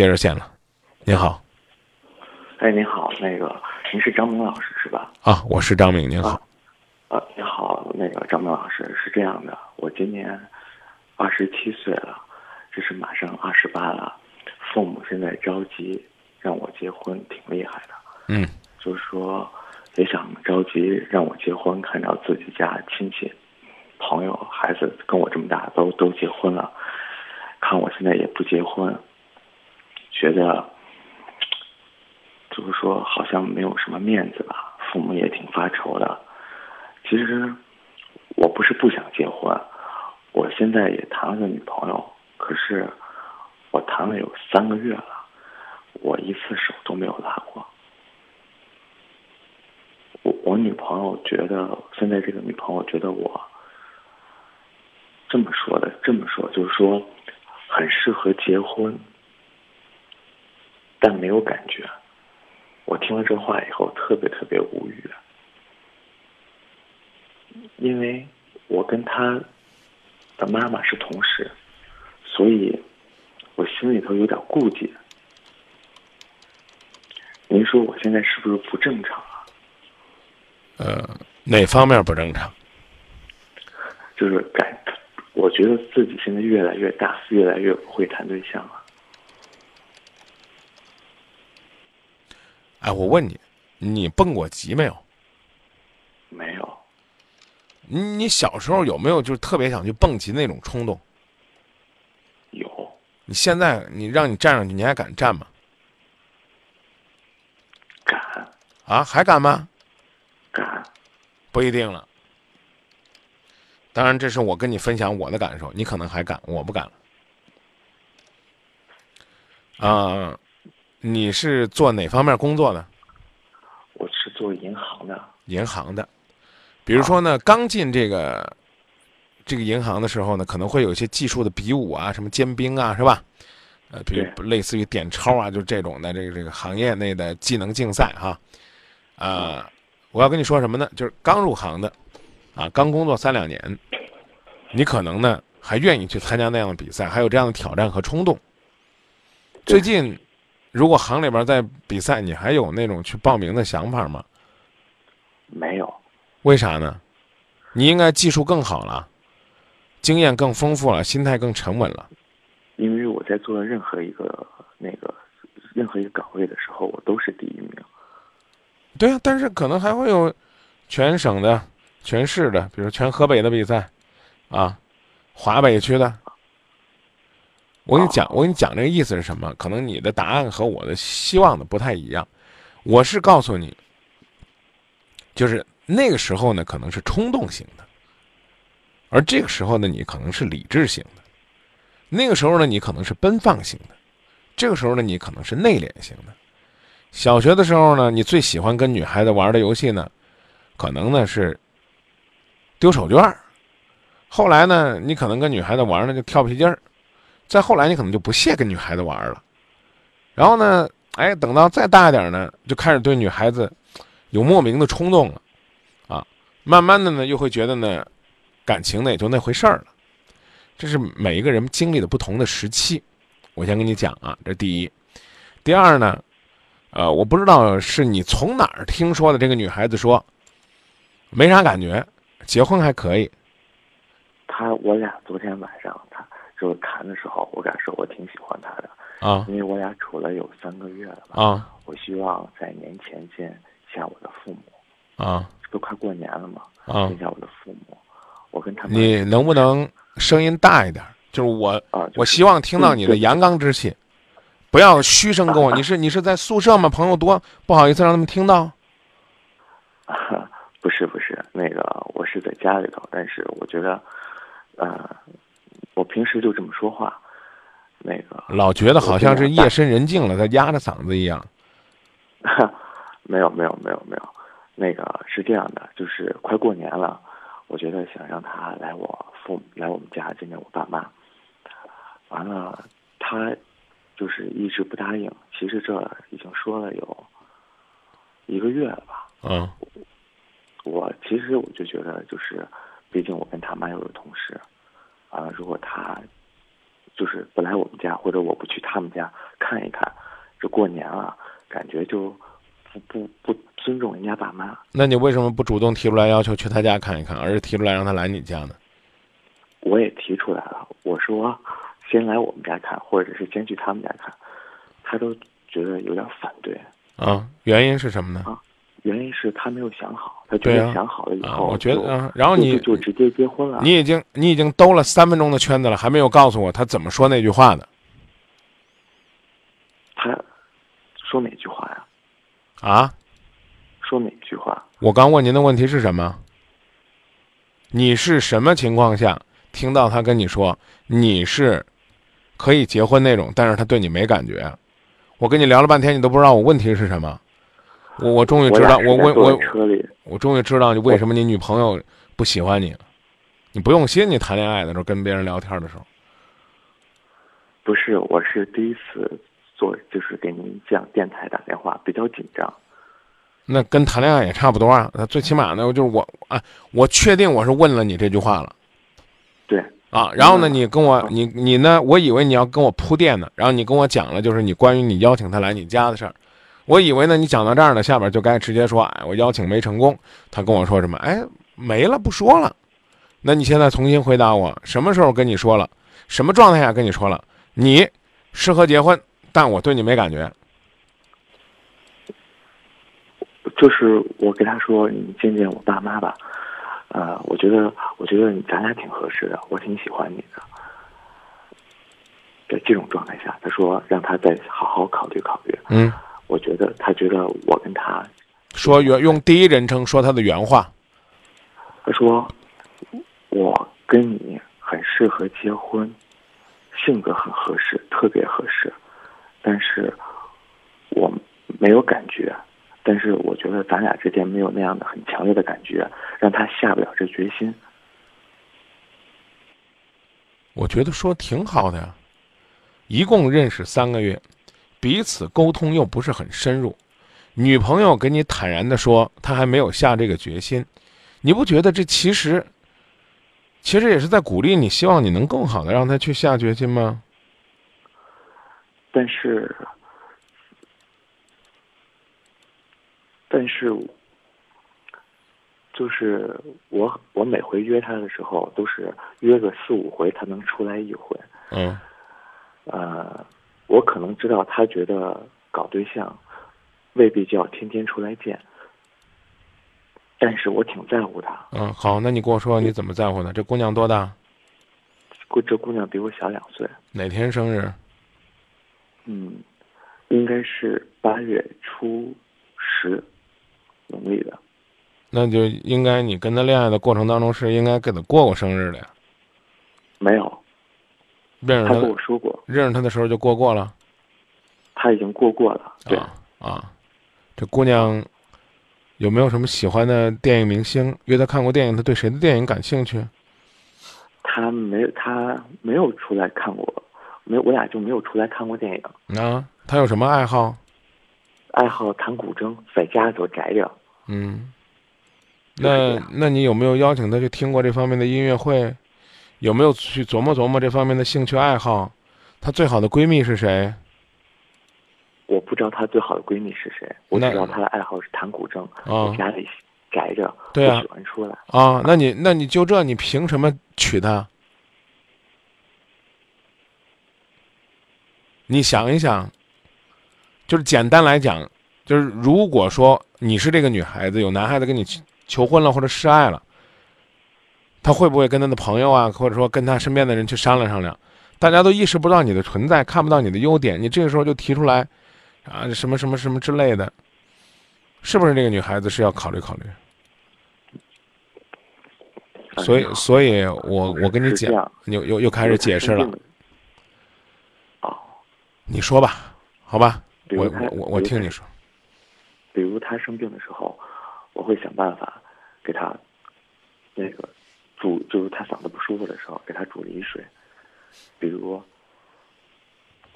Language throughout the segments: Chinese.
接热线了。您好，哎，您好，那个您是张明老师是吧？啊，我是张明，您好。呃，你好，那个张明老师是这样的，我今年二十七岁了，这是马上二十八了，父母现在着急让我结婚，挺厉害的。嗯，就是说也想着急让我结婚，看到自己家亲戚。朋友、孩子跟我这么大，都都结婚了，看我现在也不结婚，觉得就是说好像没有什么面子吧，父母也挺发愁的。其实我不是不想结婚，我现在也谈了个女朋友，可是我谈了有三个月了，我一次手都没有拉过。我我女朋友觉得现在这个女朋友觉得我。这么说的，这么说就是说，很适合结婚，但没有感觉。我听了这话以后，特别特别无语，因为我跟他的妈妈是同事，所以我心里头有点顾忌。您说我现在是不是不正常啊？呃，哪方面不正常？就是感。我觉得自己现在越来越大，越来越不会谈对象了。哎，我问你，你蹦过极没有？没有。你你小时候有没有就是特别想去蹦极那种冲动？有。你现在你让你站上去，你还敢站吗？敢。啊，还敢吗？敢。不一定了。当然，这是我跟你分享我的感受，你可能还敢，我不敢了。啊，你是做哪方面工作的？我是做银行的。银行的，比如说呢，刚进这个这个银行的时候呢，可能会有一些技术的比武啊，什么尖兵啊，是吧？呃，比如类似于点钞啊，就这种的这个这个行业内的技能竞赛哈。啊，我要跟你说什么呢？就是刚入行的。啊，刚工作三两年，你可能呢还愿意去参加那样的比赛，还有这样的挑战和冲动。最近，如果行里边在比赛，你还有那种去报名的想法吗？没有。为啥呢？你应该技术更好了，经验更丰富了，心态更沉稳了。因为我在做任何一个那个任何一个岗位的时候，我都是第一名。对啊，但是可能还会有全省的。全市的，比如全河北的比赛，啊，华北区的，我跟你讲，我跟你讲这个意思是什么？可能你的答案和我的希望的不太一样。我是告诉你，就是那个时候呢，可能是冲动型的，而这个时候呢，你可能是理智型的；那个时候呢，你可能是奔放型的；这个时候呢，你可能是内敛型的。小学的时候呢，你最喜欢跟女孩子玩的游戏呢，可能呢是。丢手绢儿后来呢，你可能跟女孩子玩呢就跳皮筋儿，再后来你可能就不屑跟女孩子玩了，然后呢，哎，等到再大一点呢，就开始对女孩子有莫名的冲动了，啊，慢慢的呢又会觉得呢，感情呢也就那回事儿了，这是每一个人经历的不同的时期，我先跟你讲啊，这第一，第二呢，呃，我不知道是你从哪儿听说的，这个女孩子说没啥感觉。结婚还可以，他我俩昨天晚上就谈的时候，我敢说我挺喜欢他的啊，因为我俩处了有三个月了吧啊，我希望在年前见下我的父母啊，这不快过年了嘛？啊，见下我的父母，我跟他们，你能不能声音大一点？就是我啊，我希望听到你的阳刚之气，不要嘘声跟我。你是你是在宿舍吗？朋友多，不好意思让他们听到。不是不是，那个我是在家里头，但是我觉得，呃，我平时就这么说话，那个老觉得好像是夜深人静了，他压着嗓子一样。没有没有没有没有，那个是这样的，就是快过年了，我觉得想让他来我父母来我们家见见我爸妈，完了他就是一直不答应，其实这已经说了有一个月了吧。嗯。我其实我就觉得，就是，毕竟我跟他妈又是同事，啊，如果他就是不来我们家，或者我不去他们家，看一看。这过年了，感觉就不不不尊重人家爸妈。那你为什么不主动提出来要求去他家看一看，而是提出来让他来你家呢？我也提出来了，我说先来我们家看，或者是先去他们家看，他都觉得有点反对。啊，原因是什么呢？啊，原因是他没有想好，他觉得想好了以后，我觉得啊，然后你就直接结婚了。你已经你已经兜了三分钟的圈子了，还没有告诉我他怎么说那句话的。他说哪句话呀？啊？说哪句话？我刚问您的问题是什么？你是什么情况下？听到他跟你说你是可以结婚那种，但是他对你没感觉。我跟你聊了半天，你都不知道我问题是什么。我我终于知道，我我我我终于知道你为什么你女朋友不喜欢你。你不用心，你谈恋爱的时候跟别人聊天的时候。不是，我是第一次做，就是给您这样电台打电话，比较紧张。那跟谈恋爱也差不多啊。那最起码呢，就是我啊，我确定我是问了你这句话了。对啊，然后呢，你跟我，你你呢？我以为你要跟我铺垫呢，然后你跟我讲了，就是你关于你邀请他来你家的事儿。我以为呢，你讲到这儿呢，下边就该直接说，哎，我邀请没成功。他跟我说什么？哎，没了，不说了。那你现在重新回答我，什么时候跟你说了？什么状态下跟你说了？你适合结婚，但我对你没感觉。就是我跟他说，你见见我爸妈吧。呃，我觉得，我觉得咱俩挺合适的，我挺喜欢你的。在这种状态下，他说让他再好好考虑考虑。嗯，我觉得他觉得我跟他说原用第一人称说他的原话。他说我跟你很适合结婚，性格很合适，特别合适，但是我没有感觉。但是我觉得咱俩之间没有那样的很强烈的感觉，让他下不了这决心。我觉得说挺好的呀，一共认识三个月，彼此沟通又不是很深入，女朋友跟你坦然的说，她还没有下这个决心，你不觉得这其实，其实也是在鼓励你，希望你能更好的让她去下决心吗？但是。但是，就是我我每回约他的时候，都是约个四五回，他能出来一回。嗯。呃，我可能知道他觉得搞对象未必就要天天出来见，但是我挺在乎他。嗯，好，那你跟我说你怎么在乎他？这姑娘多大？姑这姑娘比我小两岁。哪天生日？嗯，应该是八月初十。农历的，那就应该你跟他恋爱的过程当中是应该给他过过生日的呀？没有，认识他跟我说过，认识他的时候就过过了。他已经过过了，对啊，这姑娘有没有什么喜欢的电影明星？约她看过电影，她对谁的电影感兴趣？他没有，他没有出来看过，没有，我俩就没有出来看过电影。啊，他有什么爱好？爱好弹古筝，在家里头宅着。嗯，那那你有没有邀请他去听过这方面的音乐会？有没有去琢磨琢磨这方面的兴趣爱好？她最好的闺蜜是谁？我不知道她最好的闺蜜是谁，我知道她的爱好是弹古筝，在家里宅着，不喜欢出来。啊，那你那你就这，你凭什么娶她？你想一想。就是简单来讲，就是如果说你是这个女孩子，有男孩子跟你求婚了或者示爱了，他会不会跟他的朋友啊，或者说跟他身边的人去商量商量？大家都意识不到你的存在，看不到你的优点，你这个时候就提出来，啊，什么什么什么之类的，是不是这个女孩子是要考虑考虑？所以，所以我我跟你讲，又又又开始解释了。哦，你说吧，好吧。我我我听你说，比如他生病的时候，我会想办法给他那个煮，就是他嗓子不舒服的时候给他煮梨水。比如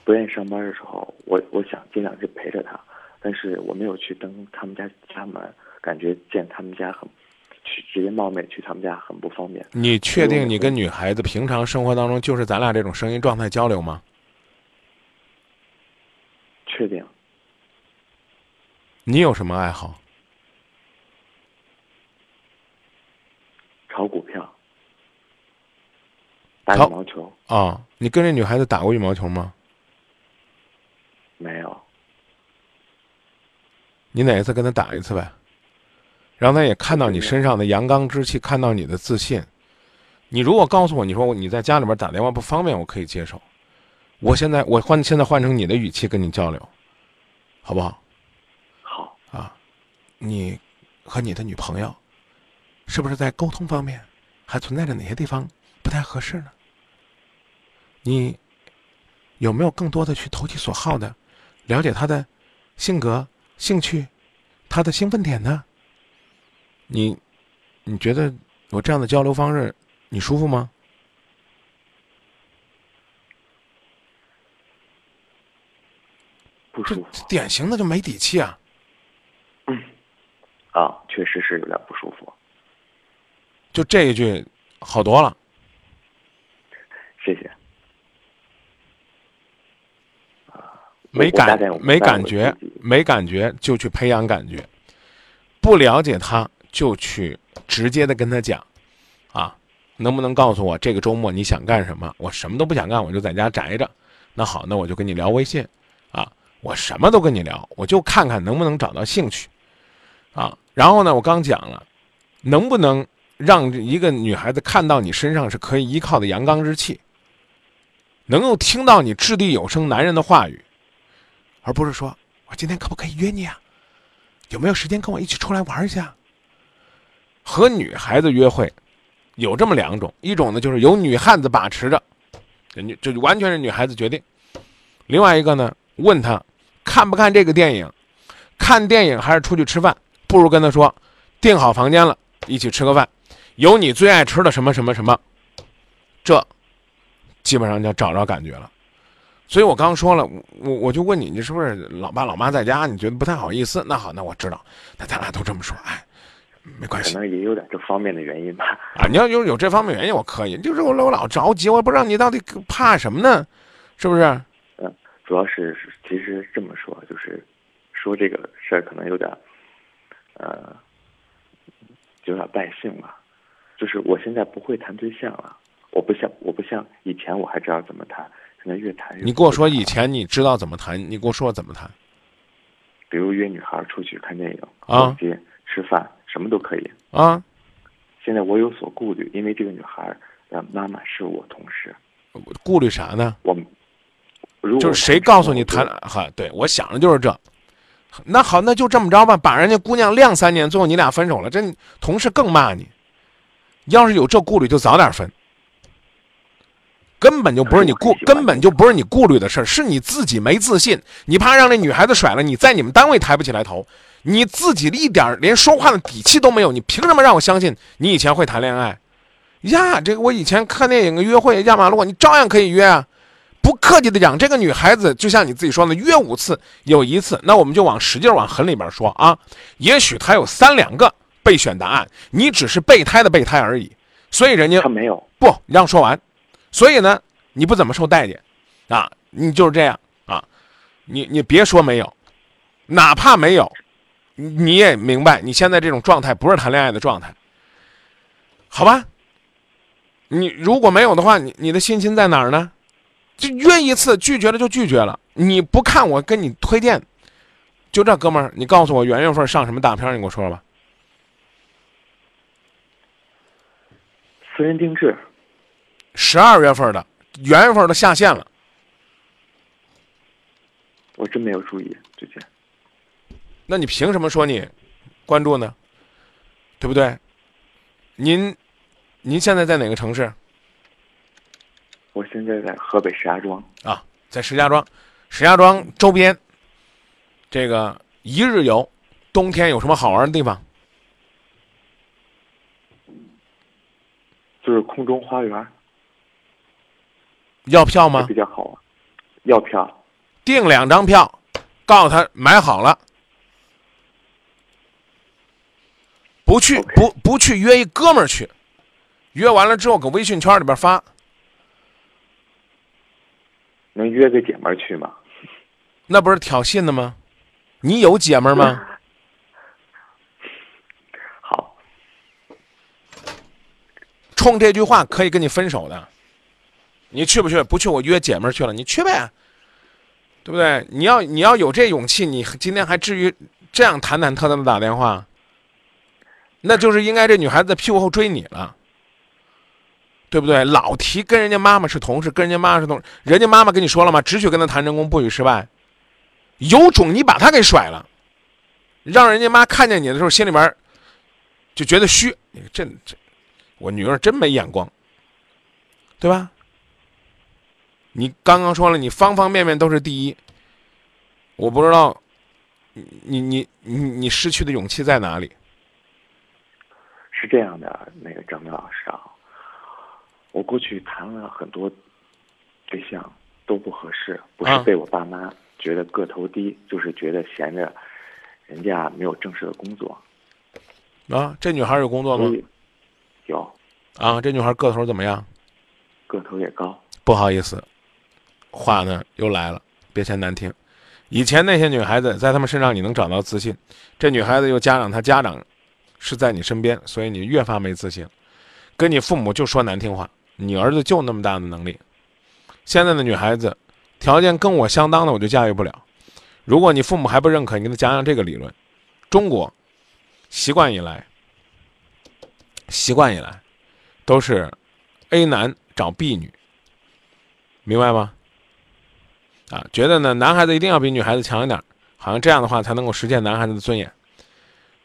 不愿意上班的时候，我我想尽量去陪着他，但是我没有去登他们家家门，感觉见他们家很去直接冒昧去他们家很不方便。你确定你跟女孩子平常生活当中就是咱俩这种声音状态交流吗？确定。你有什么爱好？炒股票，打羽毛球啊，你跟这女孩子打过羽毛球吗？没有，你哪一次跟她打一次呗？让她也看到你身上的阳刚之气，看到你的自信。你如果告诉我，你说你在家里边打电话不方便，我可以接受。我现在我换现在换成你的语气跟你交流，好不好？好，啊，你和你的女朋友是不是在沟通方面还存在着哪些地方不太合适呢？你有没有更多的去投其所好的了解他的性格、兴趣、他的兴奋点呢？你你觉得我这样的交流方式你舒服吗？不舒服典型的就没底气啊！嗯啊，确实是有点不舒服。就这一句好多了。谢谢。没感没感觉，没感觉就去培养感觉，不了解他就去直接的跟他讲，啊，能不能告诉我这个周末你想干什么？我什么都不想干，我就在家宅着。那好，那我就跟你聊微信，啊，我什么都跟你聊，我就看看能不能找到兴趣，啊，然后呢，我刚讲了，能不能让一个女孩子看到你身上是可以依靠的阳刚之气，能够听到你掷地有声男人的话语。而不是说我今天可不可以约你啊？有没有时间跟我一起出来玩一下？和女孩子约会有这么两种，一种呢就是由女汉子把持着，人家这就完全是女孩子决定；另外一个呢，问她看不看这个电影，看电影还是出去吃饭？不如跟她说订好房间了，一起吃个饭，有你最爱吃的什么什么什么，这基本上就找着感觉了。所以我刚说了，我我就问你，你是不是老爸老妈在家？你觉得不太好意思？那好，那我知道，那咱俩都这么说，哎，没关系可能也有点这方面的原因吧。啊。你要有有这方面原因，我可以。就是我我老着急，我也不知道你到底怕什么呢？是不是？嗯主要是其实这么说，就是说这个事儿可能有点，呃，有点败兴了。就是我现在不会谈对象了，我不像我不像以前我还知道怎么谈，现在越谈越。你跟我说以，前你知道怎么谈，你跟我说怎么谈比如约女孩出去看电影、啊逛街、吃饭，什么都可以。啊？现在我有所顾虑，因为这个女孩的妈妈是我同事，顾虑啥呢？我如果就是谁告诉你谈我哈？对我想的就是这。那好，那就这么着吧，把人家姑娘晾三年，最后你俩分手了，这同事更骂你。要是有这顾虑，就早点分。根本就不是你顾根本就不是你顾虑的事儿，是你自己没自信，你怕让那女孩子甩了，你在你们单位抬不起来头，你自己一点儿连说话的底气都没有，你凭什么让我相信你以前会谈恋爱？呀，这个我以前看电影、约会、压马路，你照样可以约啊。不客气的讲，这个女孩子就像你自己说的，约五次有一次，那我们就往使劲往狠里边说啊。也许她有三两个备选答案，你只是备胎的备胎而已。所以人家他没有，不，让说完。所以呢，你不怎么受待见，啊，你就是这样啊，你你别说没有，哪怕没有，你也明白，你现在这种状态不是谈恋爱的状态，好吧？你如果没有的话，你你的信心在哪儿呢？就约一次，拒绝了就拒绝了。你不看我跟你推荐，就这哥们儿，你告诉我元月份上什么大片？你给我说说吧。私人定制，十二月份的，元月份的下线了。我真没有注意最近。那你凭什么说你关注呢？对不对？您您现在在哪个城市我现在在河北石家庄，啊？在石家庄，石家庄周边，这个一日游，冬天有什么好玩的地方？就是空中花园，要票吗比？较好啊。要票，订两张票，告诉他买好了，不去不不去约一哥们儿去，约完了之后搁微信圈里边发，能约个姐们儿去吗？那不是挑衅的吗？你有姐们儿吗？好，冲这句话可以跟你分手的。你去不去？不去，我约姐们去了。你去呗，对不对？你要你要有这勇气，你今天还至于这样忐忐忑忑的打电话？那就是应该这女孩子在屁股后追你了，对不对？老提跟人家妈妈是同事，跟人家妈妈是同事，人家妈妈跟你说了吗？只许跟他谈成功，不许失败。有种你把他给甩了，让人家妈看见你的时候，心里边就觉得虚。这这，我女儿真没眼光，对吧？你刚刚说了，你方方面面都是第一，我不知道，你你你你你失去的勇气在哪里？是这样的，那个张明老师啊，我过去谈了很多对象都不合适，不是被我爸妈觉得个头低，就是觉得闲着，人家没有正式的工作。啊，这女孩有工作吗？有。啊，这女孩个头怎么样？个头也高。不好意思。话呢又来了，别嫌难听。以前那些女孩子在她们身上你能找到自信，这女孩子又加上她家长是在你身边，所以你越发没自信。跟你父母就说难听话，你儿子就那么大的能力。现在的女孩子条件跟我相当的，我就驾驭不了。如果你父母还不认可，你给他讲讲这个理论。中国习惯以来，习惯以来都是 A 男找 B 女，明白吗？啊，觉得呢，男孩子一定要比女孩子强一点，好像这样的话才能够实现男孩子的尊严。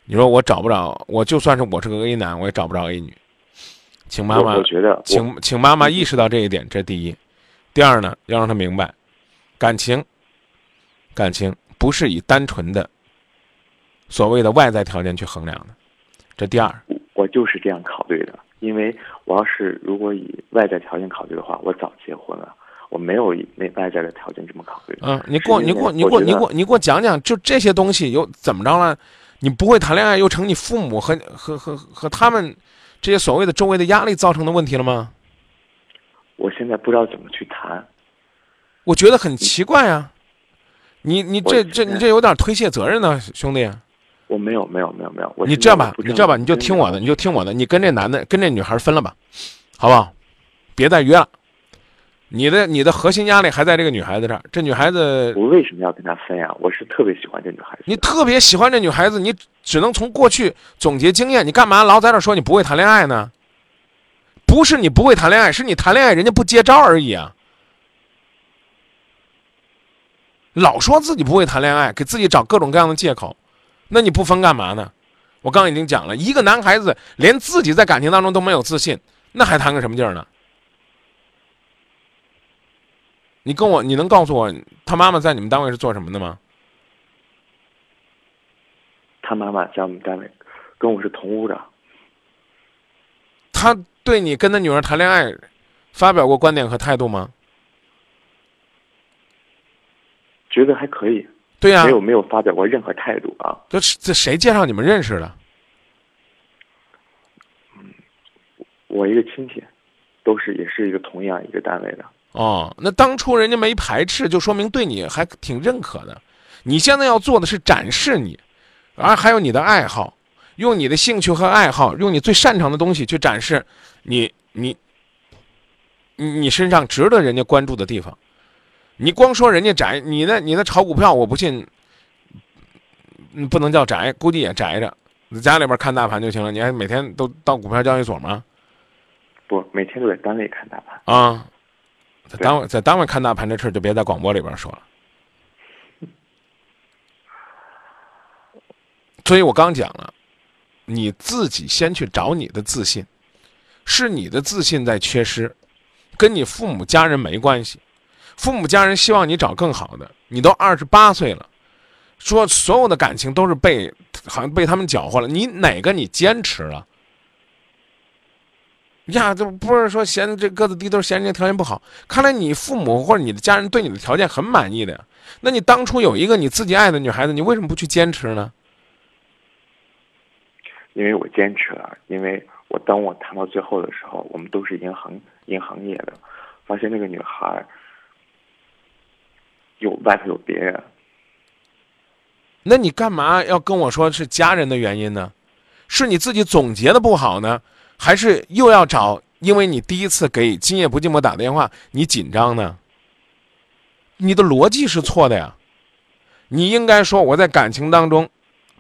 你说我找不着，我就算是我是个 A 男，我也找不着 A 女。请妈妈，我觉得，请请妈妈意识到这一点，这第一。第二呢，要让他明白，感情，感情不是以单纯的所谓的外在条件去衡量的。这第二，我就是这样考虑的，因为我要是如果以外在条件考虑的话，我早结婚了。我没有那外在的条件这么考虑。嗯，你给我，你给我，你给我，你给我，你给我讲讲，就这些东西有怎么着了？你不会谈恋爱，又成你父母和和和和他们这些所谓的周围的压力造成的问题了吗？我现在不知道怎么去谈。我觉得很奇怪啊！你你这这你这有点推卸责任呢，兄弟。我没有没有没有没有。你这样吧，你这样吧，你就听我的，你就听我的，你跟这男的跟这女孩分了吧，好不好？别再约了。你的你的核心压力还在这个女孩子这儿，这女孩子我为什么要跟她分呀？我是特别喜欢这女孩子。你特别喜欢这女孩子，你只能从过去总结经验。你干嘛老在这说你不会谈恋爱呢？不是你不会谈恋爱，是你谈恋爱人家不接招而已啊！老说自己不会谈恋爱，给自己找各种各样的借口，那你不分干嘛呢？我刚已经讲了，一个男孩子连自己在感情当中都没有自信，那还谈个什么劲儿呢？你跟我，你能告诉我他妈妈在你们单位是做什么的吗？他妈妈在我们单位，跟我是同屋的。他对你跟他女儿谈恋爱，发表过观点和态度吗？觉得还可以。对呀。没有没有发表过任何态度啊。这这谁介绍你们认识的？嗯，我一个亲戚，都是也是一个同样一个单位的。哦，那当初人家没排斥，就说明对你还挺认可的。你现在要做的是展示你，而还有你的爱好，用你的兴趣和爱好，用你最擅长的东西去展示你你你你身上值得人家关注的地方。你光说人家宅，你那你那炒股票，我不信，不能叫宅，估计也宅着，家里边看大盘就行了。你还每天都到股票交易所吗？不，每天都在单位看大盘啊。在单位在单位看大盘这事儿就别在广播里边说了。所以我刚讲了，你自己先去找你的自信，是你的自信在缺失，跟你父母家人没关系。父母家人希望你找更好的，你都二十八岁了，说所有的感情都是被好像被他们搅和了，你哪个你坚持了？呀，这不是说嫌这个子低，都是嫌人家条件不好。看来你父母或者你的家人对你的条件很满意的呀。那你当初有一个你自己爱的女孩子，你为什么不去坚持呢？因为我坚持了，因为我当我谈到最后的时候，我们都是银行银行业的，发现那个女孩有外头有别人。那你干嘛要跟我说是家人的原因呢？是你自己总结的不好呢，还是又要找？因为你第一次给今夜不寂寞打电话，你紧张呢？你的逻辑是错的呀！你应该说我在感情当中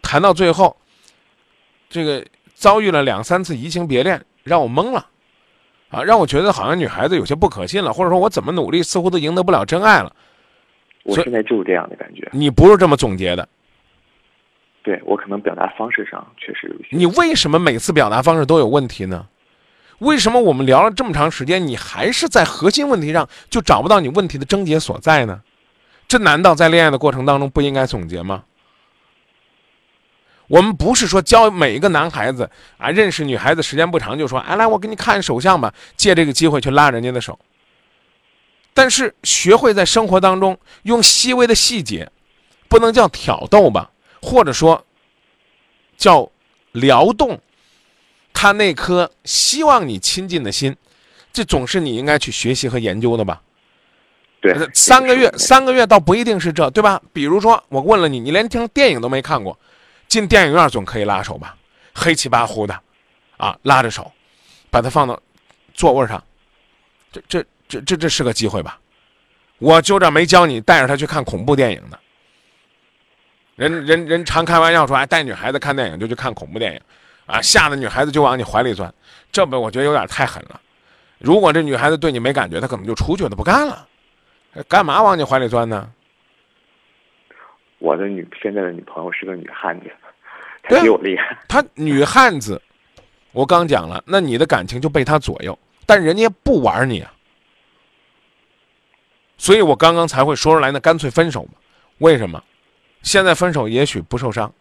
谈到最后，这个遭遇了两三次移情别恋，让我懵了，啊，让我觉得好像女孩子有些不可信了，或者说我怎么努力似乎都赢得不了真爱了。我现在就是这样的感觉。你不是这么总结的。对我可能表达方式上确实有些。你为什么每次表达方式都有问题呢？为什么我们聊了这么长时间，你还是在核心问题上就找不到你问题的症结所在呢？这难道在恋爱的过程当中不应该总结吗？我们不是说教每一个男孩子啊，认识女孩子时间不长就说，哎，来我给你看手相吧，借这个机会去拉人家的手。但是学会在生活当中用细微的细节，不能叫挑逗吧。或者说，叫撩动他那颗希望你亲近的心，这总是你应该去学习和研究的吧？对，三个月，三个月倒不一定是这，对吧？比如说，我问了你，你连听电影都没看过，进电影院总可以拉手吧？黑漆八糊的，啊，拉着手，把它放到座位上，这这这这这是个机会吧？我就这没教你带着他去看恐怖电影的。人人人常开玩笑说，哎，带女孩子看电影就去看恐怖电影，啊，吓得女孩子就往你怀里钻，这不我觉得有点太狠了。如果这女孩子对你没感觉，她可能就出去了，不干了。干嘛往你怀里钻呢？我的女现在的女朋友是个女汉子，她比我厉害。她女汉子，我刚讲了，那你的感情就被她左右，但人家不玩你啊。所以我刚刚才会说出来，那干脆分手嘛。为什么？现在分手也许不受伤，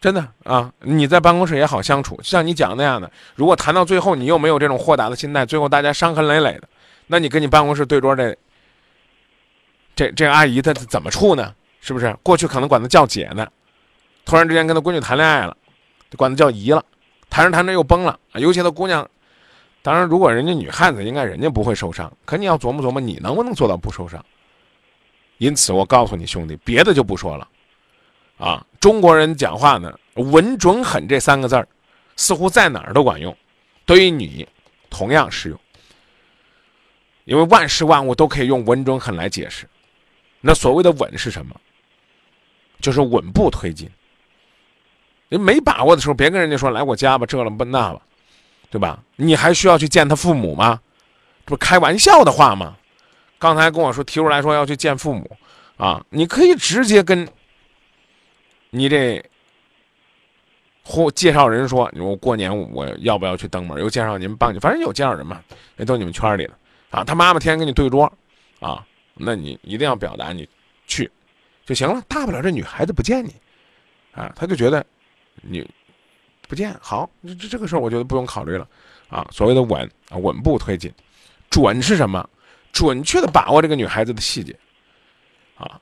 真的啊！你在办公室也好相处，像你讲那样的。如果谈到最后，你又没有这种豁达的心态，最后大家伤痕累累的，那你跟你办公室对桌这这这阿姨她怎么处呢？是不是？过去可能管她叫姐呢，突然之间跟她闺女谈恋爱了，管她叫姨了，谈着谈着又崩了。尤其她姑娘。当然，如果人家女汉子，应该人家不会受伤。可你要琢磨琢磨，你能不能做到不受伤？因此，我告诉你兄弟，别的就不说了。啊，中国人讲话呢，稳、准、狠这三个字儿，似乎在哪儿都管用。对于你，同样适用。因为万事万物都可以用稳、准、狠来解释。那所谓的稳是什么？就是稳步推进。你没把握的时候，别跟人家说来我家吧，这了不那吧。对吧？你还需要去见他父母吗？这不开玩笑的话吗？刚才跟我说提出来说要去见父母，啊，你可以直接跟你这或介绍人说，我过年我要不要去登门？又介绍您帮你，反正有介绍人嘛，那都你们圈里的啊。他妈妈天天跟你对桌，啊，那你一定要表达你去就行了。大不了这女孩子不见你，啊，他就觉得你。不见好，这这个事儿我觉得不用考虑了，啊，所谓的稳啊，稳步推进，准是什么？准确的把握这个女孩子的细节，啊，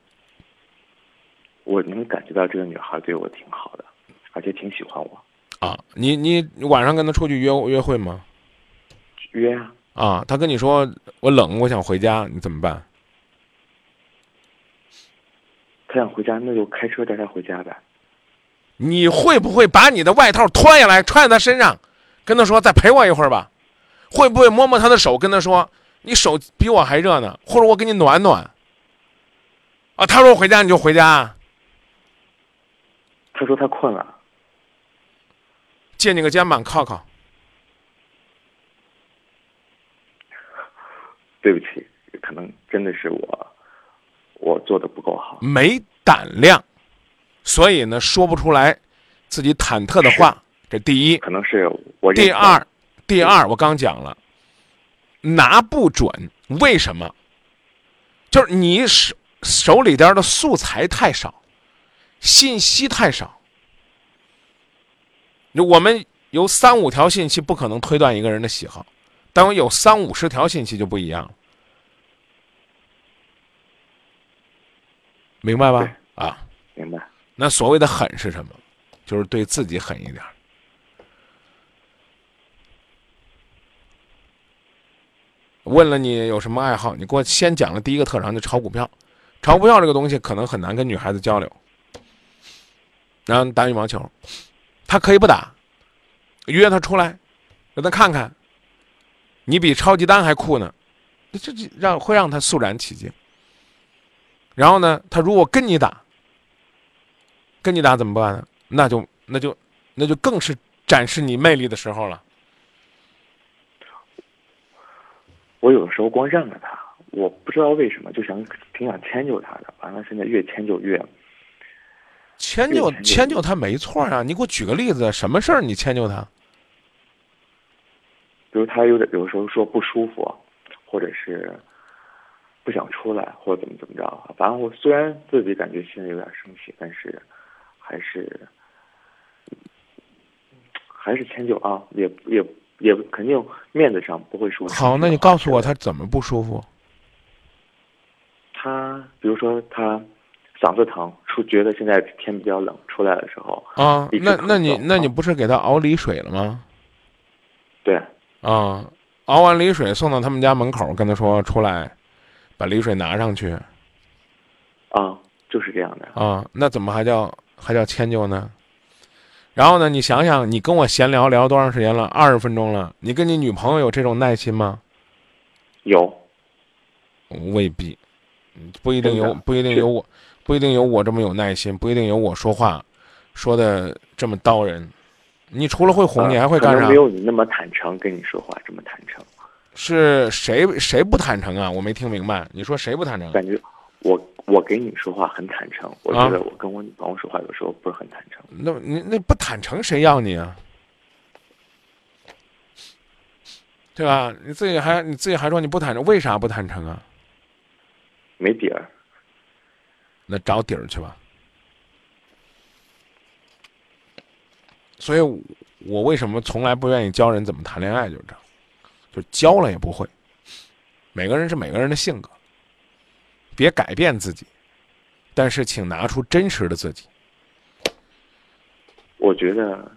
我能感觉到这个女孩对我挺好的，而且挺喜欢我。啊，你你晚上跟她出去约约会吗？约啊。啊，她跟你说我冷，我想回家，你怎么办？她想回家，那就开车带她回家呗。你会不会把你的外套脱下来穿在他身上，跟他说再陪我一会儿吧？会不会摸摸他的手，跟他说你手比我还热呢？或者我给你暖暖？啊，他说回家你就回家。他说他困了，借你个肩膀靠靠。对不起，可能真的是我，我做的不够好，没胆量。所以呢，说不出来自己忐忑的话。这第一，可能是我。第二，第二，我刚讲了，拿不准，为什么？就是你手手里边的素材太少，信息太少。我们有三五条信息不可能推断一个人的喜好，但我有三五十条信息就不一样了，明白吧？啊。那所谓的狠是什么？就是对自己狠一点。问了你有什么爱好，你给我先讲了第一个特长就炒股票，炒股票这个东西可能很难跟女孩子交流。然后打羽毛球，他可以不打，约他出来，让他看看，你比超级丹还酷呢，这这让会让他肃然起敬。然后呢，他如果跟你打，跟你打怎么办呢？那就那就那就更是展示你魅力的时候了。我有的时候光让着他，我不知道为什么就想挺想迁就他的，完了现在越迁就越。迁就迁就迁就他没错啊！你给我举个例子，什么事儿你迁就他？比如他有点有时候说不舒服，或者是不想出来，或者怎么怎么着。反正我虽然自己感觉心里有点生气，但是还是还是迁就啊，也也也肯定面子上不会说。好，那你告诉我他怎么不舒服？他，比如说他嗓子疼，出觉得现在天比较冷，出来的时候啊，那那你那你不是给他熬梨水了吗？对啊，熬完梨水送到他们家门口，跟他说出来，把梨水拿上去啊，就是这样的。啊，那怎么还叫还叫迁就呢？然后呢，你想想，你跟我闲聊聊多长时间了？二十分钟了，你跟你女朋友有这种耐心吗？有未必，嗯不一定有不一定有我，不一定有我这么有耐心，不一定有我说话说的这么刀人。你除了会哄，呃你还会干啥没？有你那么坦诚，跟你说话这么坦诚。是谁谁不坦诚啊？我没听明白。你说谁不坦诚？感觉我我给你说话很坦诚，我啊觉得我跟我女朋友说话有时候不是很坦诚。那你那不坦诚谁要你啊？对吧？你自己还你自己还说你不坦诚，为啥不坦诚啊？没底儿。那找底儿去吧。所以我，我为什么从来不愿意教人怎么谈恋爱，就是这样，就教了也不会。每个人是每个人的性格，别改变自己，但是请拿出真实的自己。我觉得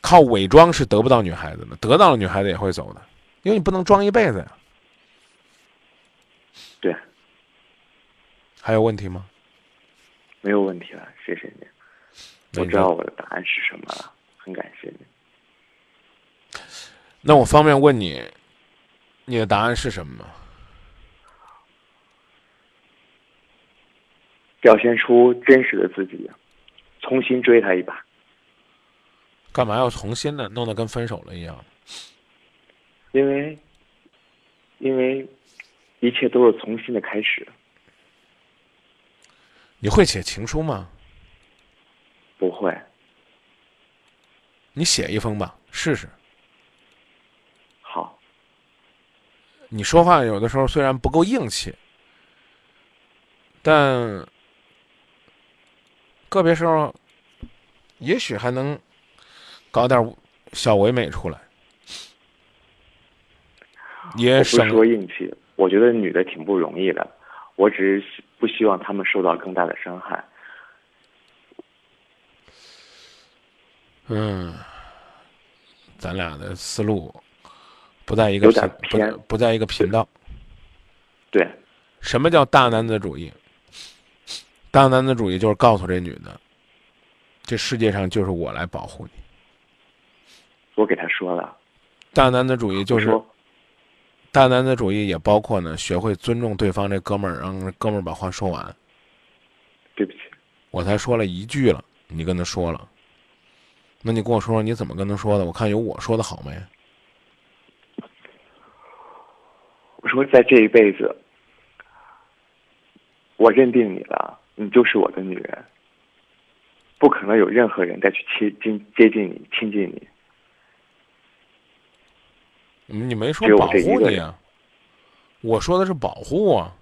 靠伪装是得不到女孩子的，得到了女孩子也会走的，因为你不能装一辈子呀。对，还有问题吗？没有问题了，谢谢你。我知道我的答案是什么了，很感谢你。那我方便问你，你的答案是什么吗？表现出真实的自己，重新追他一把。干嘛要重新呢？弄得跟分手了一样。因为，因为一切都是重新的开始。你会写情书吗？不会，你写一封吧，试试。好，你说话有的时候虽然不够硬气，但个别时候也许还能搞点小唯美出来，也我不是省说硬气，我觉得女的挺不容易的，我只是不希望她们受到更大的伤害。嗯，咱俩的思路不在一个频，不在一个频道。对，什么叫大男子主义？大男子主义就是告诉这女的，这世界上就是我来保护你。我给他说了，大男子主义就是说大男子主义，也包括呢，学会尊重对方这哥们儿，让哥们儿把话说完。对不起，我才说了一句了，你跟他说了，那你跟我说说你怎么跟他说的？我看有我说的好没？我说在这一辈子，我认定你了，你就是我的女人，不可能有任何人再去亲近接近你、亲近你。嗯你没说保护你啊？我说的是保护啊。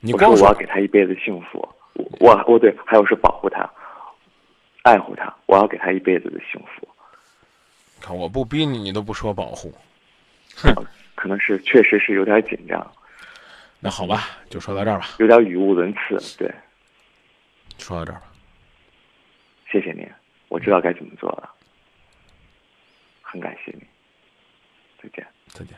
你我说光我要给他一辈子幸福，我我我对，还有是保护他，爱护他，我要给他一辈子的幸福。看我不逼你，你都不说保护。哼可能是确实是有点紧张，那好吧，就说到这儿吧，有点语无伦次。对，说到这儿吧。谢谢您，我知道该怎么做了，很感谢您。再见。再见。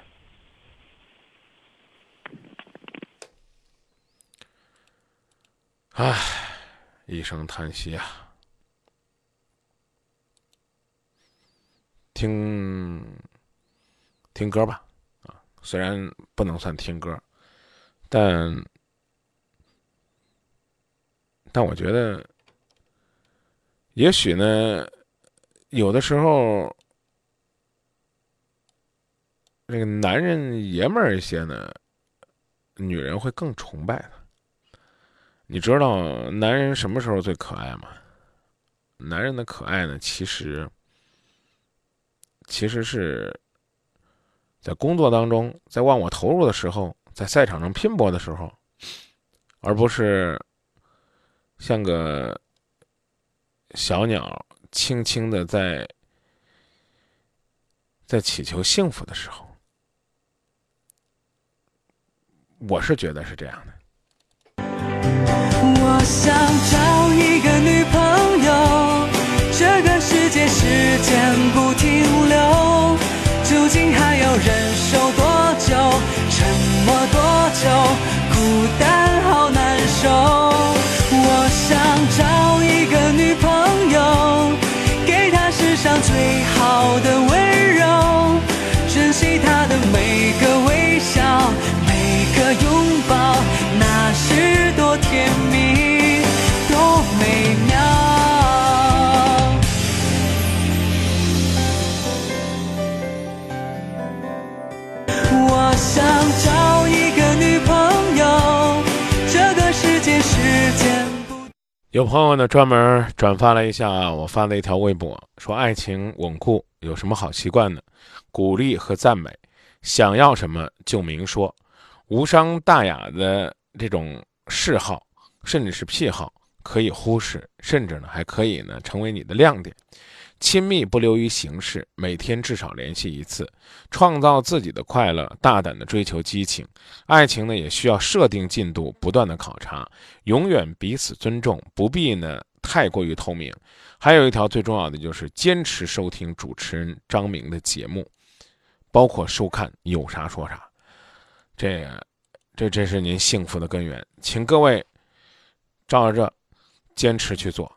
唉，一声叹息啊！听听歌吧，啊，虽然不能算听歌，但。但我觉得，也许呢，有的时候，这个男人爷们儿一些呢，女人会更崇拜他。你知道男人什么时候最可爱吗？男人的可爱呢，其实。其实是在工作当中，在忘我投入的时候，在赛场上拼搏的时候，而不是像个小鸟轻轻的在在祈求幸福的时候。我是觉得是这样的。我想找一个女朋友，这个世界时间不停留。究竟还要忍受多久？沉默多久？孤单好难受。想找一个女朋友，给她世上最好的温柔，珍惜她的每个微笑，每个拥抱，那是多甜蜜，有朋友呢专门转发了一下我发的一条微博，说爱情稳固有什么好习惯呢？鼓励和赞美，想要什么就明说，无伤大雅的这种嗜好，甚至是癖好可以忽视，甚至呢还可以呢成为你的亮点。亲密不流于形式，每天至少联系一次，创造自己的快乐，大胆的追求激情。爱情呢，也需要设定进度，不断的考察，永远彼此尊重，不必呢太过于透明。还有一条最重要的就是坚持收听主持人张明的节目，包括收看有啥说啥。这，这这是您幸福的根源，请各位照着坚持去做。